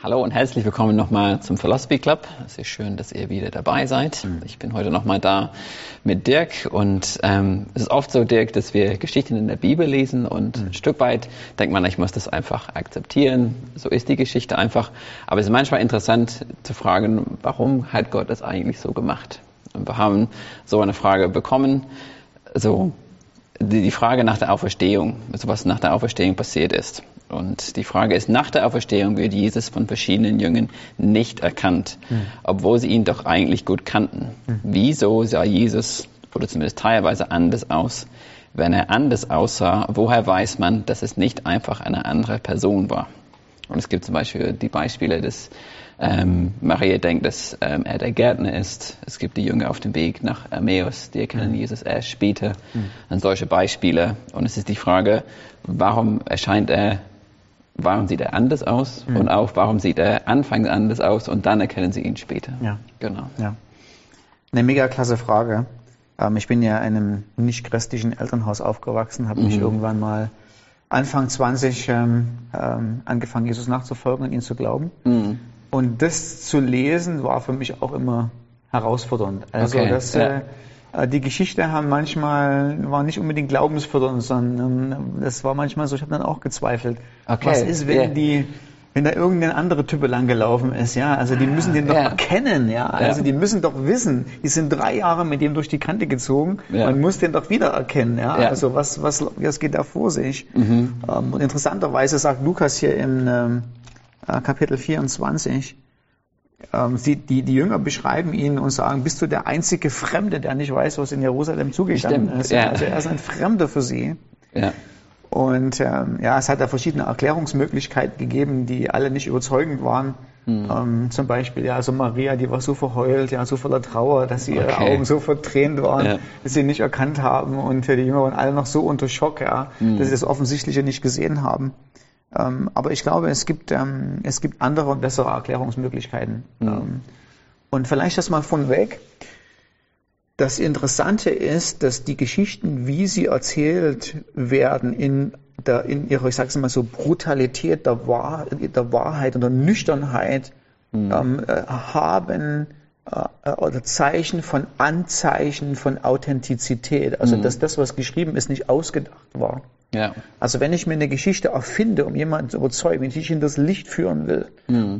Hallo und herzlich willkommen nochmal zum Philosophy Club. Es ist schön, dass ihr wieder dabei seid. Mhm. Ich bin heute nochmal da mit Dirk und ähm, es ist oft so, Dirk, dass wir Geschichten in der Bibel lesen und Mhm. ein Stück weit denkt man, ich muss das einfach akzeptieren. So ist die Geschichte einfach. Aber es ist manchmal interessant zu fragen, warum hat Gott das eigentlich so gemacht? Und wir haben so eine Frage bekommen, so die, die Frage nach der Auferstehung, also was nach der Auferstehung passiert ist. Und die Frage ist, nach der Auferstehung wird Jesus von verschiedenen Jüngern nicht erkannt, obwohl sie ihn doch eigentlich gut kannten. Wieso sah Jesus, oder zumindest teilweise anders aus? Wenn er anders aussah, woher weiß man, dass es nicht einfach eine andere Person war? Und es gibt zum Beispiel die Beispiele, dass ähm, Maria denkt, dass ähm, er der Gärtner ist. Es gibt die Jünger auf dem Weg nach Emmaus, die erkennen Jesus erst später. Und solche Beispiele. Und es ist die Frage, warum erscheint er, warum sieht er anders aus? Und auch, warum sieht er anfangs anders aus und dann erkennen sie ihn später. Ja. Genau. Ja. Eine mega klasse Frage. Ähm, ich bin ja in einem nicht christlichen Elternhaus aufgewachsen, habe mich irgendwann mal Anfang 20 ähm, ähm, angefangen, Jesus nachzufolgen und ihn zu glauben. Mhm. Und das zu lesen war für mich auch immer herausfordernd. Also Okay, das, ja. äh, die Geschichte haben manchmal war nicht unbedingt glaubensfördernd, sondern ähm, das war manchmal so, ich habe dann auch gezweifelt. Okay, Was ist, wenn ja. die wenn da irgendein andere Typ lang gelaufen ist, ja, also die müssen den doch Ja. erkennen, ja, also Ja. die müssen doch wissen, die sind drei Jahre mit dem durch die Kante gezogen, Ja. man muss den doch wiedererkennen, ja, Ja. also was, was, was geht da vor sich? Mhm. Ähm, und interessanterweise sagt Lukas hier in ähm, äh, Kapitel 24, ähm, sie, die, die Jünger beschreiben ihn und sagen, bist du der einzige Fremde, der nicht weiß, was in Jerusalem zugegangen Stimmt, ist? ja. Also er ist ein Fremder für sie. Ja. Und ähm, ja, es hat da verschiedene Erklärungsmöglichkeiten gegeben, die alle nicht überzeugend waren. Hm. Ähm, zum Beispiel, ja, also Maria, die war so verheult, ja, so voller Trauer, dass sie ihre Okay. Augen so vertränt waren, Ja. dass sie ihn nicht erkannt haben. Und äh, die Jünger waren alle noch so unter Schock, ja, Hm. dass sie das Offensichtliche nicht gesehen haben. Ähm, aber ich glaube, es gibt, ähm, es gibt andere und bessere Erklärungsmöglichkeiten. Hm. Ähm, und vielleicht das mal von weg. Das Interessante ist, dass die Geschichten, wie sie erzählt werden, in, der, in ihrer, ich sag's mal so, Brutalität der, Wahr, der Wahrheit und der Nüchternheit ähm, äh, haben äh, oder Zeichen von Anzeichen von Authentizität. Also dass das, was geschrieben ist, nicht ausgedacht war. Ja. Also wenn ich mir eine Geschichte erfinde, um jemanden zu überzeugen, wenn ich in das Licht führen will,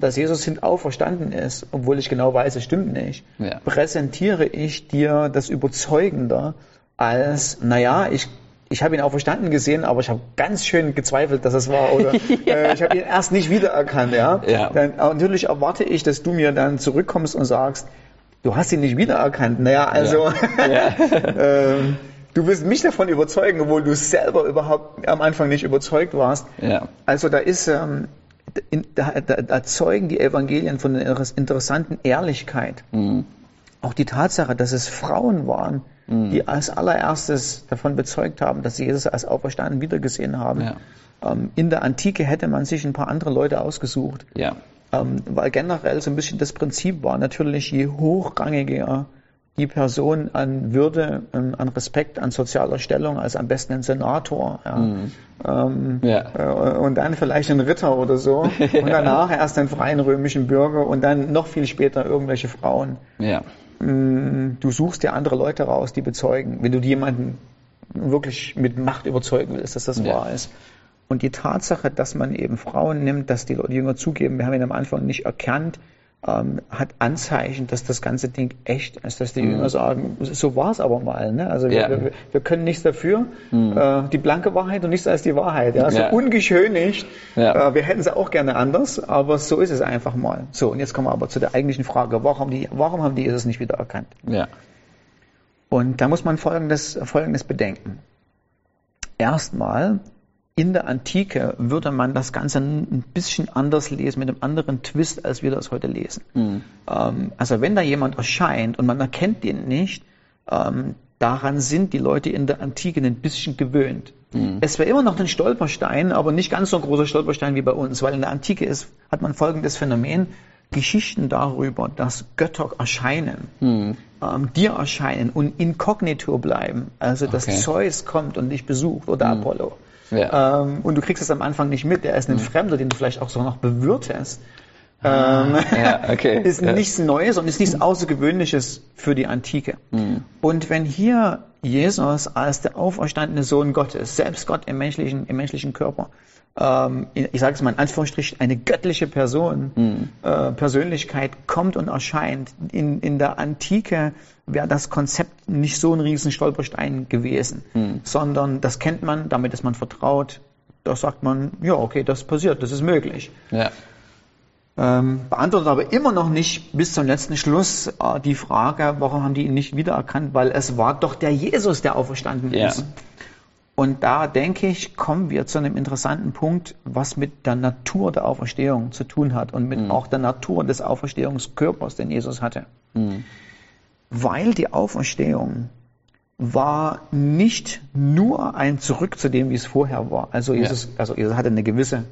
dass Jesus hin auferstanden ist, obwohl ich genau weiß, es stimmt nicht, Ja. präsentiere ich dir das überzeugender als, naja, ich ich habe ihn auferstanden gesehen, aber ich habe ganz schön gezweifelt, dass es war. Oder äh, ich habe ihn erst nicht wiedererkannt. Ja? Ja. Dann, natürlich erwarte ich, dass du mir dann zurückkommst und sagst, du hast ihn nicht wiedererkannt. Naja, also ähm, du willst mich davon überzeugen, obwohl du selber überhaupt am Anfang nicht überzeugt warst. Ja. Also da ist, ähm, da, da, da zeugen die Evangelien von einer interessanten Ehrlichkeit. Mhm. Auch die Tatsache, dass es Frauen waren, die als allererstes davon bezeugt haben, dass sie Jesus als Auferstanden wiedergesehen haben. Ja. Ähm, in der Antike hätte man sich ein paar andere Leute ausgesucht, Ja. ähm, weil generell so ein bisschen das Prinzip war, natürlich je hochrangiger die Person an Würde, ähm, an Respekt, an sozialer Stellung, als am besten ein Senator. Ja. Ähm, Ja. äh, und dann vielleicht ein Ritter oder so. Und danach erst einen freien römischen Bürger und dann noch viel später irgendwelche Frauen. Ja. Du suchst dir andere Leute raus, die bezeugen, wenn du jemanden wirklich mit Macht überzeugen willst, dass das wahr ist. Und die Tatsache, dass man eben Frauen nimmt, dass die Leute- Jünger zugeben, wir haben ihn am Anfang nicht erkannt, ähm, hat Anzeichen, dass das ganze Ding echt ist, dass die Jünger sagen, so war es aber mal. Ne? Also wir, Ja. wir, wir können nichts dafür, äh, die blanke Wahrheit und nichts als die Wahrheit. Ja? So Ja. ungeschönigt, Ja. äh, wir hätten es auch gerne anders, aber so ist es einfach mal. So, und jetzt kommen wir aber zu der eigentlichen Frage, warum haben die, warum haben die Jesus nicht wieder erkannt? Ja. Und da muss man Folgendes, Folgendes bedenken. Erstmal, in der Antike würde man das Ganze ein bisschen anders lesen, mit einem anderen Twist, als wir das heute lesen. Ähm, also wenn da jemand erscheint und man erkennt ihn nicht, ähm, daran sind die Leute in der Antike ein bisschen gewöhnt. Es wäre immer noch ein Stolperstein, aber nicht ganz so ein großer Stolperstein wie bei uns, weil in der Antike ist, hat man folgendes Phänomen. Geschichten darüber, dass Götter erscheinen, ähm, dir erscheinen und inkognito bleiben. Also dass Okay. Zeus kommt und dich besucht oder Apollo. Ja. Ähm, und du kriegst es am Anfang nicht mit. Er ist ein Fremder, den du vielleicht auch so noch bewirtest. Ähm, Ja, okay. ist Ja. nichts Neues und ist nichts Außergewöhnliches für die Antike. Mhm. Und wenn hier Jesus als der auferstandene Sohn Gottes, selbst Gott im menschlichen, im menschlichen Körper, ähm, ich sage es mal in Anführungsstrichen, eine göttliche Person, Mhm. äh, Persönlichkeit kommt und erscheint. In, in der Antike wäre das Konzept nicht so ein riesen Stolperstein gewesen, Mhm. sondern das kennt man, damit ist man vertraut. Da sagt man, ja, okay, das passiert, das ist möglich. Ja. Ähm, beantwortet aber immer noch nicht bis zum letzten Schluss äh, die Frage, warum haben die ihn nicht wiedererkannt, weil es war doch der Jesus, der auferstanden Ja. ist. Und da denke ich, kommen wir zu einem interessanten Punkt, was mit der Natur der Auferstehung zu tun hat und mit auch der Natur des Auferstehungskörpers, den Jesus hatte. Mhm. Weil die Auferstehung war nicht nur ein Zurück zu dem, wie es vorher war. Also Jesus, also Jesus hatte eine gewisse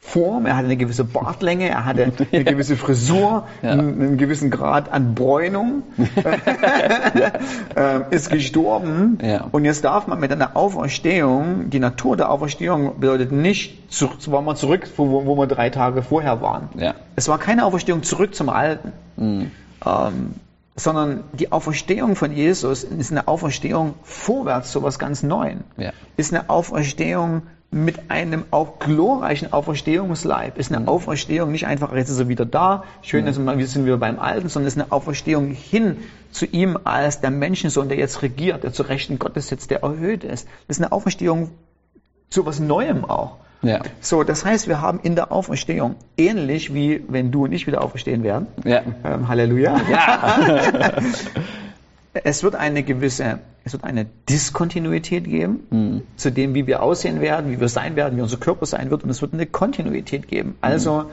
Form, er hatte eine gewisse Bartlänge, er hatte eine gewisse Frisur, Ja. einen, gewissen Grad an Bräunung, ähm, ist gestorben Ja. und jetzt darf man mit einer Auferstehung, die Natur der Auferstehung bedeutet nicht, zu, war man zurück, wo, wo wir drei Tage vorher waren. Ja. Es war keine Auferstehung zurück zum Alten, Mhm. ähm, sondern die Auferstehung von Jesus ist eine Auferstehung vorwärts zu was ganz Neuem. Ja. Ist eine Auferstehung mit einem auch glorreichen Auferstehungsleib. Ist eine Auferstehung nicht einfach, jetzt ist er wieder da, schön, dass wir wir sind wieder beim Alten, sondern ist eine Auferstehung hin zu ihm als der Menschensohn, der jetzt regiert, der zu Rechten Gottes sitzt, der erhöht ist. Ist eine Auferstehung zu was Neuem auch. Ja. So, das heißt, wir haben in der Auferstehung, ähnlich wie wenn du und ich wieder auferstehen werden, Ja. ähm, Halleluja. Ja. Es wird eine gewisse, es wird eine Diskontinuität geben zu dem, wie wir aussehen werden, wie wir sein werden, wie unser Körper sein wird, und es wird eine Kontinuität geben. Also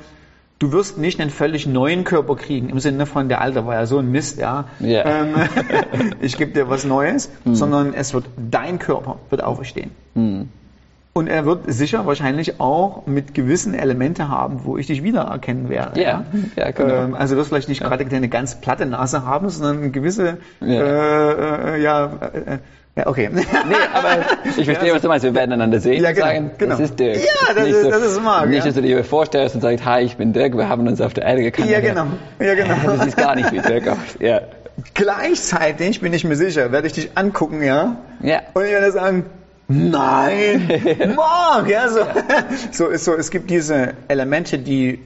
du wirst nicht einen völlig neuen Körper kriegen im Sinne von der alte war ja so ein Mist, ja. Ja. Ähm, ich gebe dir was Neues, sondern es wird dein Körper wird auferstehen. Mhm. Und er wird sicher wahrscheinlich auch mit gewissen Elemente haben, wo ich dich wiedererkennen werde. Ja, ja, genau. Ähm, also du wirst vielleicht nicht gerade eine ganz platte Nase haben, sondern eine gewisse, Ja. äh, äh, ja, äh, ja, okay. Nee, aber ich verstehe, was du meinst. Wir werden einander sehen Ja, und genau, sagen, genau. das ist Dirk. Ja, das ist- das ist Marc, Nicht, ja. dass du dir vorstellst und sagst, hi, ich bin Dirk, wir haben uns auf der Erde gekannt. ja, genau. Ja, genau. Du siehst gar nicht wie Dirk aus. Ja. Gleichzeitig bin ich mir sicher, werde ich dich angucken, ja, Ja. und ich werde sagen, nein, Mark, ja, so. so ist so, es gibt diese Elemente, die,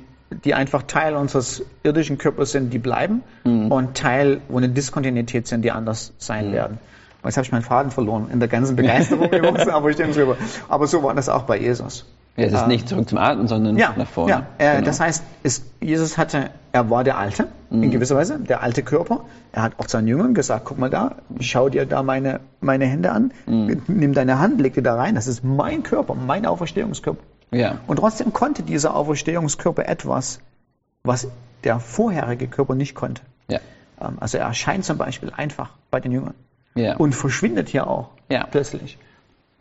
die einfach Teil unseres irdischen Körpers sind, die bleiben, und Teil, wo eine Diskontinuität sind, die anders sein werden. Und jetzt habe ich meinen Faden verloren in der ganzen Begeisterung über unsere Auferstehungsüber. Aber so war das auch bei Jesus. Ja, es ist Ah. nicht zurück zum Alten, sondern Ja, nach vorne. ja. Äh, Genau. das heißt, es, Jesus hatte, er war der Alte, in gewisser Weise, der alte Körper. Er hat auch seinen Jüngern gesagt, guck mal da, schau dir da meine, meine Hände an, nimm deine Hand, leg die da rein, das ist mein Körper, mein Auferstehungskörper. Ja. Und trotzdem konnte dieser Auferstehungskörper etwas, was der vorherige Körper nicht konnte. Ja. Ähm, Also er erscheint zum Beispiel einfach bei den Jüngern Ja. und verschwindet hier auch Ja. plötzlich.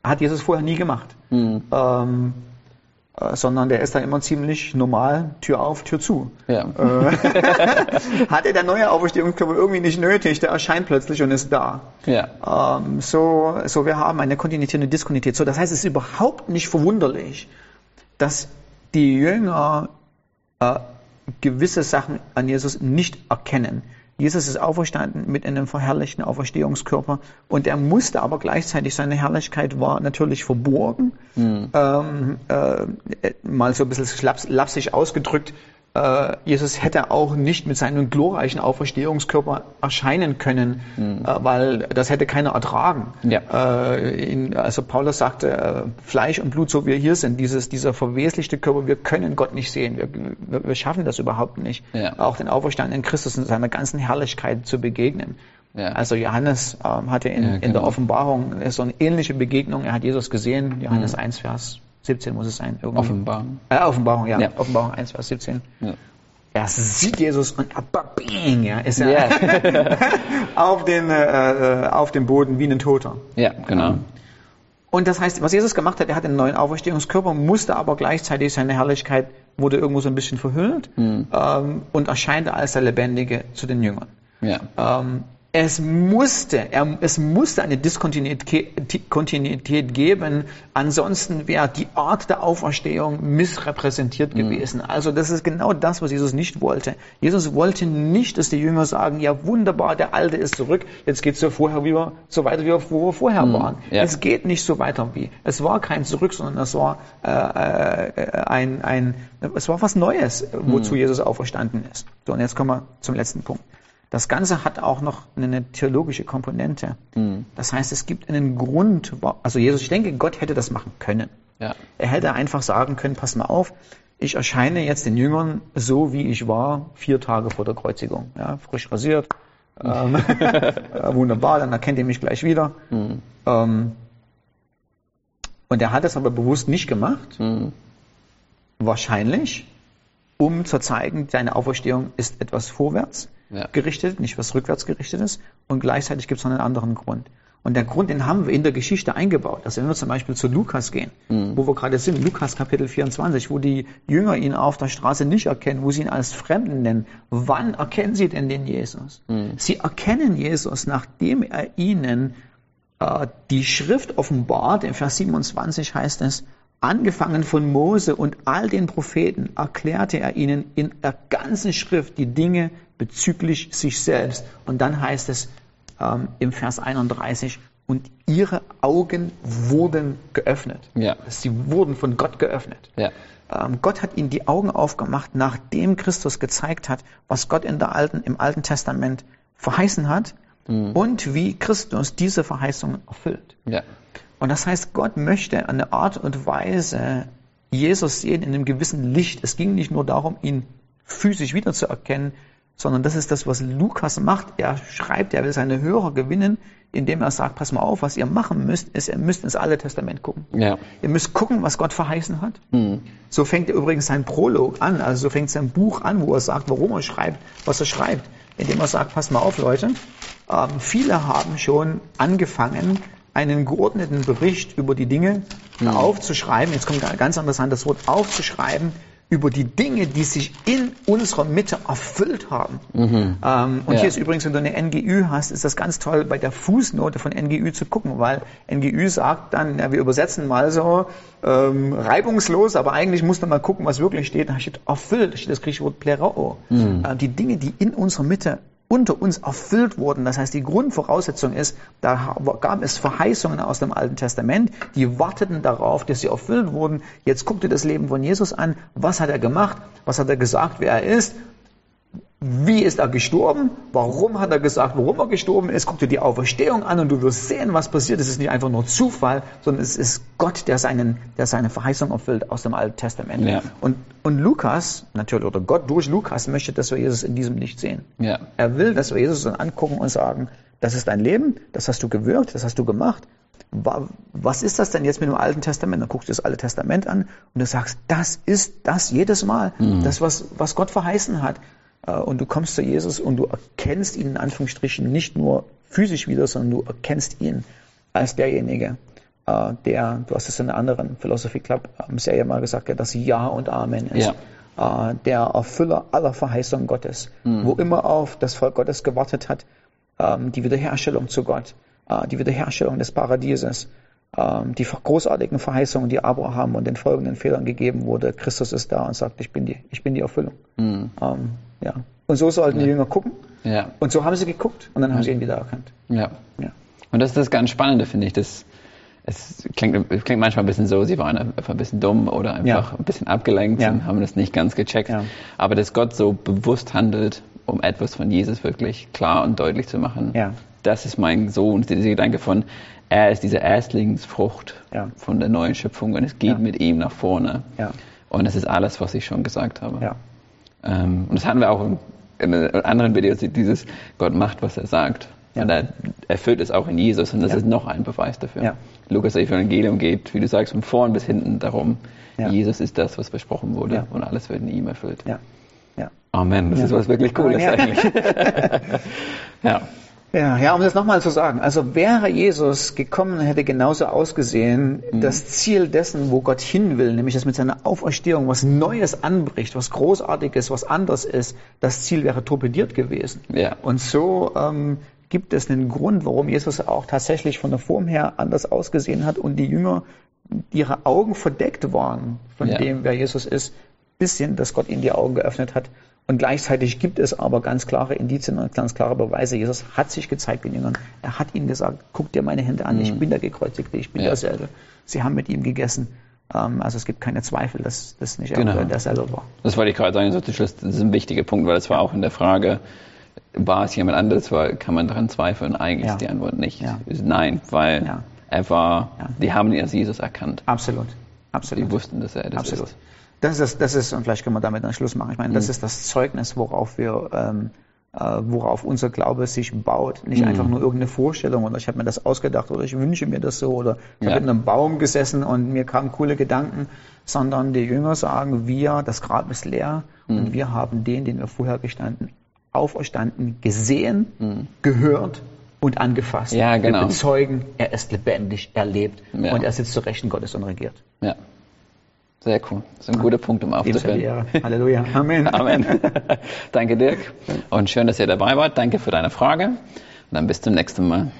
Hat Jesus vorher nie gemacht. Mhm. Ähm, äh, sondern der ist dann immer ziemlich normal, Tür auf, Tür zu. Ja. Hatte der neue Auferstehungskörper irgendwie nicht nötig, der erscheint plötzlich und ist da. Ja. Ähm, so, so wir haben eine Kontinuität und eine Diskontinuität. So, das heißt, es ist überhaupt nicht verwunderlich, dass die Jünger äh, gewisse Sachen an Jesus nicht erkennen. Jesus ist auferstanden mit einem verherrlichten Auferstehungskörper und er musste aber gleichzeitig, seine Herrlichkeit war natürlich verborgen. Ähm, äh, mal so ein bisschen lapsig ausgedrückt, Jesus hätte auch nicht mit seinem glorreichen Auferstehungskörper erscheinen können, äh, weil das hätte keiner ertragen. Ja. Äh, in, also Paulus sagte, äh, Fleisch und Blut, so wie wir hier sind, dieses, dieser verweslichte Körper, wir können Gott nicht sehen, wir, wir, schaffen das überhaupt nicht, Ja. auch den auferstandenen Christus in seiner ganzen Herrlichkeit zu begegnen. Ja. Also Johannes ähm, hatte in, Ja, in der genau. Offenbarung so eine ähnliche Begegnung, er hat Jesus gesehen, Johannes Mhm. 1, Vers 17 muss es sein. Irgendwie. Offenbarung. Äh, Offenbarung, ja. Ja. Offenbarung 1, Vers 17. Ja. Er sieht Jesus und bing, ja, ist er Ja. auf, den, äh, äh, auf dem Boden wie ein Toter. ja, genau. Und das heißt, was Jesus gemacht hat, er hat einen neuen Auferstehungskörper, musste aber gleichzeitig seine Herrlichkeit wurde irgendwo so ein bisschen verhüllt Mhm. ähm, und erscheinte als der Lebendige zu den Jüngern. Ja. Ähm, Es musste, er, es musste eine Diskontinuität Kontinuität geben, ansonsten wäre die Art der Auferstehung missrepräsentiert Mhm. gewesen. Also das ist genau das, was Jesus nicht wollte. Jesus wollte nicht, dass die Jünger sagen, ja wunderbar, der Alte ist zurück, jetzt so vorher wie wir, so weiter, wie wir, wo wir vorher waren. Mhm. Ja. Es geht nicht so weiter wie. Es war kein Zurück, sondern es war äh, äh, ein, ein, es war was Neues, wozu Jesus auferstanden ist. So, und jetzt kommen wir zum letzten Punkt. Das Ganze hat auch noch eine theologische Komponente. Das heißt, es gibt einen Grund, also Jesus, ich denke, Gott hätte das machen können. Ja. Er hätte einfach sagen können, pass mal auf, ich erscheine jetzt den Jüngern so, wie ich war, vier Tage vor der Kreuzigung. Ja, frisch rasiert, ähm, äh, wunderbar, dann erkennt ihr mich gleich wieder. Ähm, und er hat es aber bewusst nicht gemacht, Mhm. wahrscheinlich, um zu zeigen, seine Auferstehung ist etwas vorwärts Ja. gerichtet, nicht was rückwärts gerichtet ist. Und gleichzeitig gibt es noch einen anderen Grund. Und der Grund, den haben wir in der Geschichte eingebaut. Also wenn wir zum Beispiel zu Lukas gehen, wo wir gerade sind, Lukas Kapitel 24, wo die Jünger ihn auf der Straße nicht erkennen, wo sie ihn als Fremden nennen. Wann erkennen sie denn den Jesus? Sie erkennen Jesus, nachdem er ihnen äh, die Schrift offenbart. Im Vers 27 heißt es, angefangen von Mose und all den Propheten erklärte er ihnen in der ganzen Schrift die Dinge bezüglich sich selbst. Und dann heißt es ähm, im Vers 31, und ihre Augen wurden geöffnet. Ja. Sie wurden von Gott geöffnet. Ja. Ähm, Gott hat ihnen die Augen aufgemacht, nachdem Christus gezeigt hat, was Gott in der alten, im Alten Testament verheißen hat und wie Christus diese Verheißungen erfüllt. Ja. Und das heißt, Gott möchte eine Art und Weise Jesus sehen in einem gewissen Licht. Es ging nicht nur darum, ihn physisch wiederzuerkennen, sondern das ist das, was Lukas macht. Er schreibt, er will seine Hörer gewinnen, indem er sagt, pass mal auf, was ihr machen müsst, ist, ihr müsst ins Alte Testament gucken. Ja. Ihr müsst gucken, was Gott verheißen hat. So fängt er übrigens sein Prolog an, also so fängt sein Buch an, wo er sagt, warum er schreibt, was er schreibt. Indem er sagt, pass mal auf, Leute, ähm, viele haben schon angefangen, einen geordneten Bericht über die Dinge aufzuschreiben. Jetzt kommt ein ganz interessantes Wort, aufzuschreiben über die Dinge, die sich in unserer Mitte erfüllt haben. Ähm, und Ja. hier ist übrigens, wenn du eine NGÜ hast, ist das ganz toll, bei der Fußnote von NGÜ zu gucken, weil NGÜ sagt dann, ja, wir übersetzen mal so ähm, reibungslos, aber eigentlich muss man mal gucken, was wirklich steht. Da steht erfüllt, da steht das griechische Wort pleroo. Äh, die Dinge, die in unserer Mitte unter uns erfüllt wurden. Das heißt, die Grundvoraussetzung ist, da gab es Verheißungen aus dem Alten Testament, die warteten darauf, dass sie erfüllt wurden. Jetzt guck dir das Leben von Jesus an. Was hat er gemacht? Was hat er gesagt, wer er ist? Wie ist er gestorben? Warum hat er gesagt, warum er gestorben ist? Guck dir die Auferstehung an und du wirst sehen, was passiert. Es ist nicht einfach nur Zufall, sondern es ist Gott, der, seinen, der seine Verheißung erfüllt aus dem Alten Testament. Ja. Und, und Lukas, natürlich, oder Gott durch Lukas möchte, dass wir Jesus in diesem Licht sehen. Ja. Er will, dass wir Jesus dann angucken und sagen, das ist dein Leben, das hast du gewirkt, das hast du gemacht. Wa- Was ist das denn jetzt mit dem Alten Testament? Dann guckst du das Alte Testament an und du sagst, das ist das jedes Mal, das, was, was Gott verheißen hat. Äh, Und du kommst zu Jesus und du erkennst ihn in Anführungsstrichen nicht nur physisch wieder, sondern du erkennst ihn als derjenige, äh, der, du hast es in einer anderen Philosophy Club ähm, Serie mal gesagt, der das Ja und Amen ist. Äh, Der Erfüller aller Verheißungen Gottes, wo immer auf das Volk Gottes gewartet hat, ähm, die Wiederherstellung zu Gott, die Wiederherstellung des Paradieses, die großartigen Verheißungen, die Abraham und den folgenden Fehlern gegeben wurde. Christus ist da und sagt, ich bin die, ich bin die Erfüllung. Ähm, ja. Und so sollten die Jünger gucken. Ja. Und so haben sie geguckt und dann haben sie ihn wieder erkannt. Ja. Ja. Und das ist das ganz Spannende, finde ich. Das, es klingt, es klingt manchmal ein bisschen so, sie waren einfach ein bisschen dumm oder einfach Ja. ein bisschen abgelenkt Ja. und haben das nicht ganz gecheckt. Ja. Aber dass Gott so bewusst handelt, um etwas von Jesus wirklich klar und deutlich zu machen, Ja. Das ist mein Sohn, dieser Gedanke von, er ist diese Erstlingsfrucht Ja. von der neuen Schöpfung und es geht Ja. mit ihm nach vorne. Ja. Und das ist alles, was ich schon gesagt habe. Ähm, und das hatten wir auch in, in anderen Videos, dieses Gott macht, was er sagt. Und er erfüllt es auch in Jesus und das ist noch ein Beweis dafür. Lukas Evangelium geht, wie du sagst, von vorn bis hinten darum. Jesus ist das, was versprochen wurde und alles wird in ihm erfüllt. Amen, das ist was wirklich Cooles eigentlich. ja. Ja, ja, um das nochmal zu sagen. Also wäre Jesus gekommen, hätte genauso ausgesehen, das Ziel dessen, wo Gott hin will, nämlich dass mit seiner Auferstehung was Neues anbricht, was Großartiges, was anderes ist, das Ziel wäre torpediert gewesen. Ja. Und so ähm, gibt es einen Grund, warum Jesus auch tatsächlich von der Form her anders ausgesehen hat und die Jünger, ihre Augen verdeckt waren von Ja. dem, wer Jesus ist, bisschen, dass Gott ihnen die Augen geöffnet hat. Und gleichzeitig gibt es aber ganz klare Indizien und ganz klare Beweise. Jesus hat sich gezeigt den Jüngern. Er hat ihnen gesagt, guck dir meine Hände an, ich bin der Gekreuzigte, ich bin Mhm. Ja. derselbe. Sie haben mit ihm gegessen. Ähm, Also es gibt keine Zweifel, dass das nicht Genau. er derselbe war. Das wollte ich gerade sagen, das ist ein wichtiger Punkt, weil es war auch in der Frage, war es jemand anderes, war, kann man daran zweifeln? Eigentlich Ja. ist die Antwort nicht. Ja. Nein, weil Ja. er war, die haben ihn als Jesus erkannt. Absolut. Absolut. Die wussten, dass er das Absolut. ist. Mhm. Das ist, das ist, und vielleicht können wir damit einen Schluss machen. Ich meine, das ist das Zeugnis, worauf wir, ähm, äh, worauf unser Glaube sich baut. Nicht Mhm. einfach nur irgendeine Vorstellung oder ich habe mir das ausgedacht oder ich wünsche mir das so oder ich Ja. habe in einem Baum gesessen und mir kamen coole Gedanken, sondern die Jünger sagen, wir, das Grab ist leer Mhm. und wir haben den, den wir vorher gestanden, auferstanden, gesehen, gehört und angefasst. Mhm. Ja, genau. Wir bezeugen, er ist lebendig, er lebt Ja. und er sitzt zu Rechten Gottes und regiert. Ja. Sehr cool. Das ist ein guter Punkt, um aufzuhören. Halleluja. Amen. Amen. Danke, Dirk. Und schön, dass ihr dabei wart. Danke für deine Frage. Und dann bis zum nächsten Mal.